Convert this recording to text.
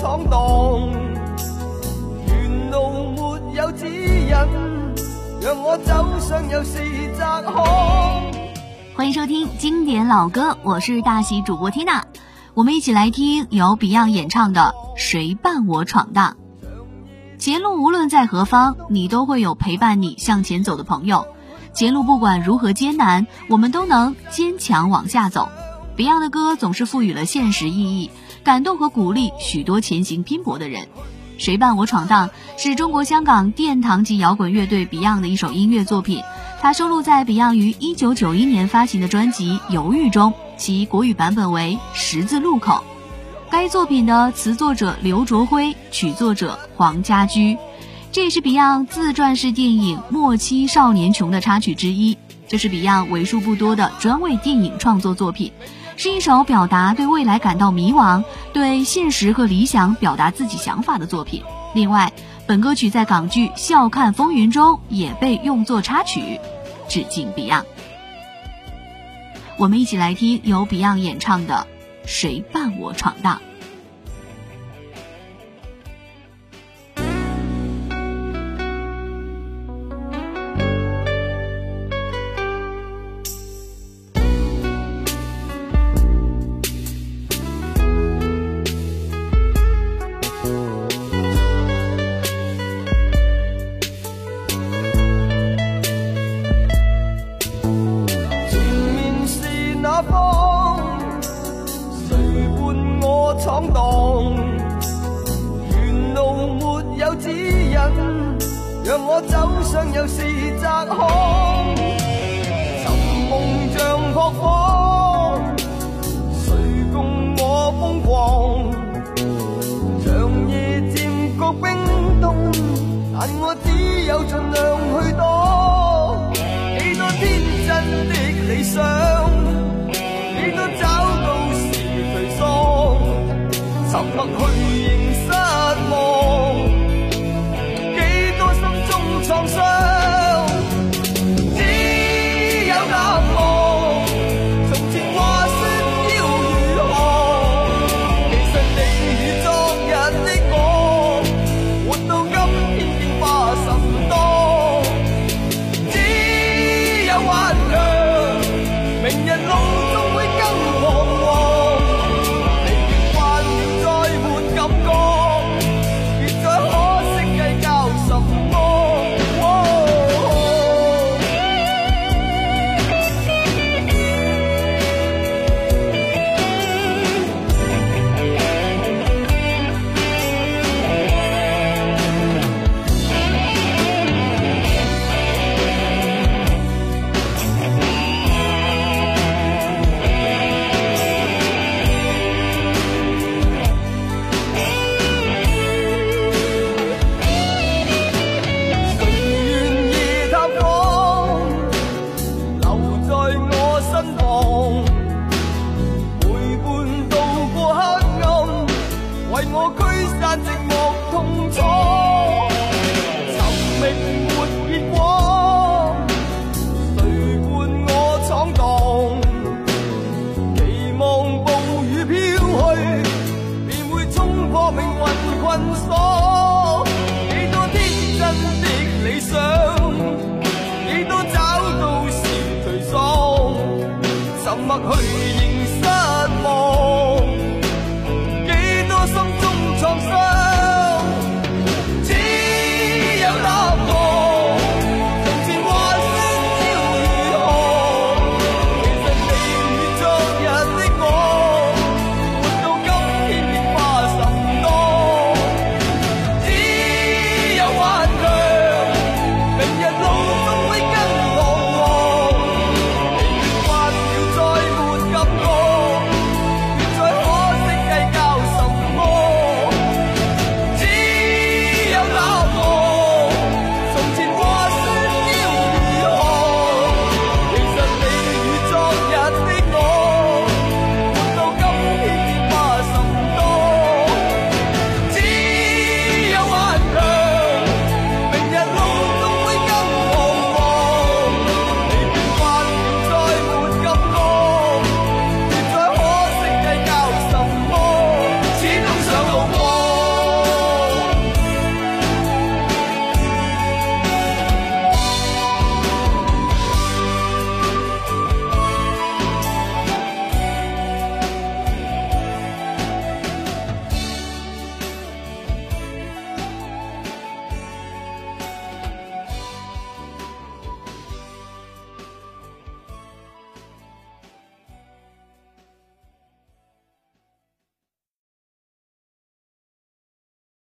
闯荡，沿路没有指引，让我走上又是窄巷。欢迎收听经典老歌，我是大喜主播 Tina，，我们一起来听由 Beyond 演唱的《谁伴我闯荡》。前路无论在何方，你都会有陪伴你向前走的朋友。前路不管如何艰难，我们都能坚强往下走。Beyond 的歌总是赋予了现实意义，感动和鼓励许多前行拼搏的人。谁伴我闯荡是中国香港殿堂级摇滚乐队 Beyond 的一首音乐作品，它收录在 Beyond 于1991年发行的专辑《犹豫》中，其国语版本为《十字路口》。该作品的词作者刘卓辉，曲作者黄家驹。这也是 Beyond 自传式电影《末期少年穷》的插曲之一，这是 Beyond 为数不多的专为电影创作作品，是一首表达对未来感到迷茫、对现实和理想表达自己想法的作品。另外，本歌曲在港剧《笑看风云》中也被用作插曲，致敬 Beyond。我们一起来听由 Beyond 演唱的《谁伴我闯荡》。闯荡，沿路没有指引，让我走上又是窄巷。寻梦像扑火，谁共我疯狂？长夜渐觉冰冻，但我缩，沉默去。不，去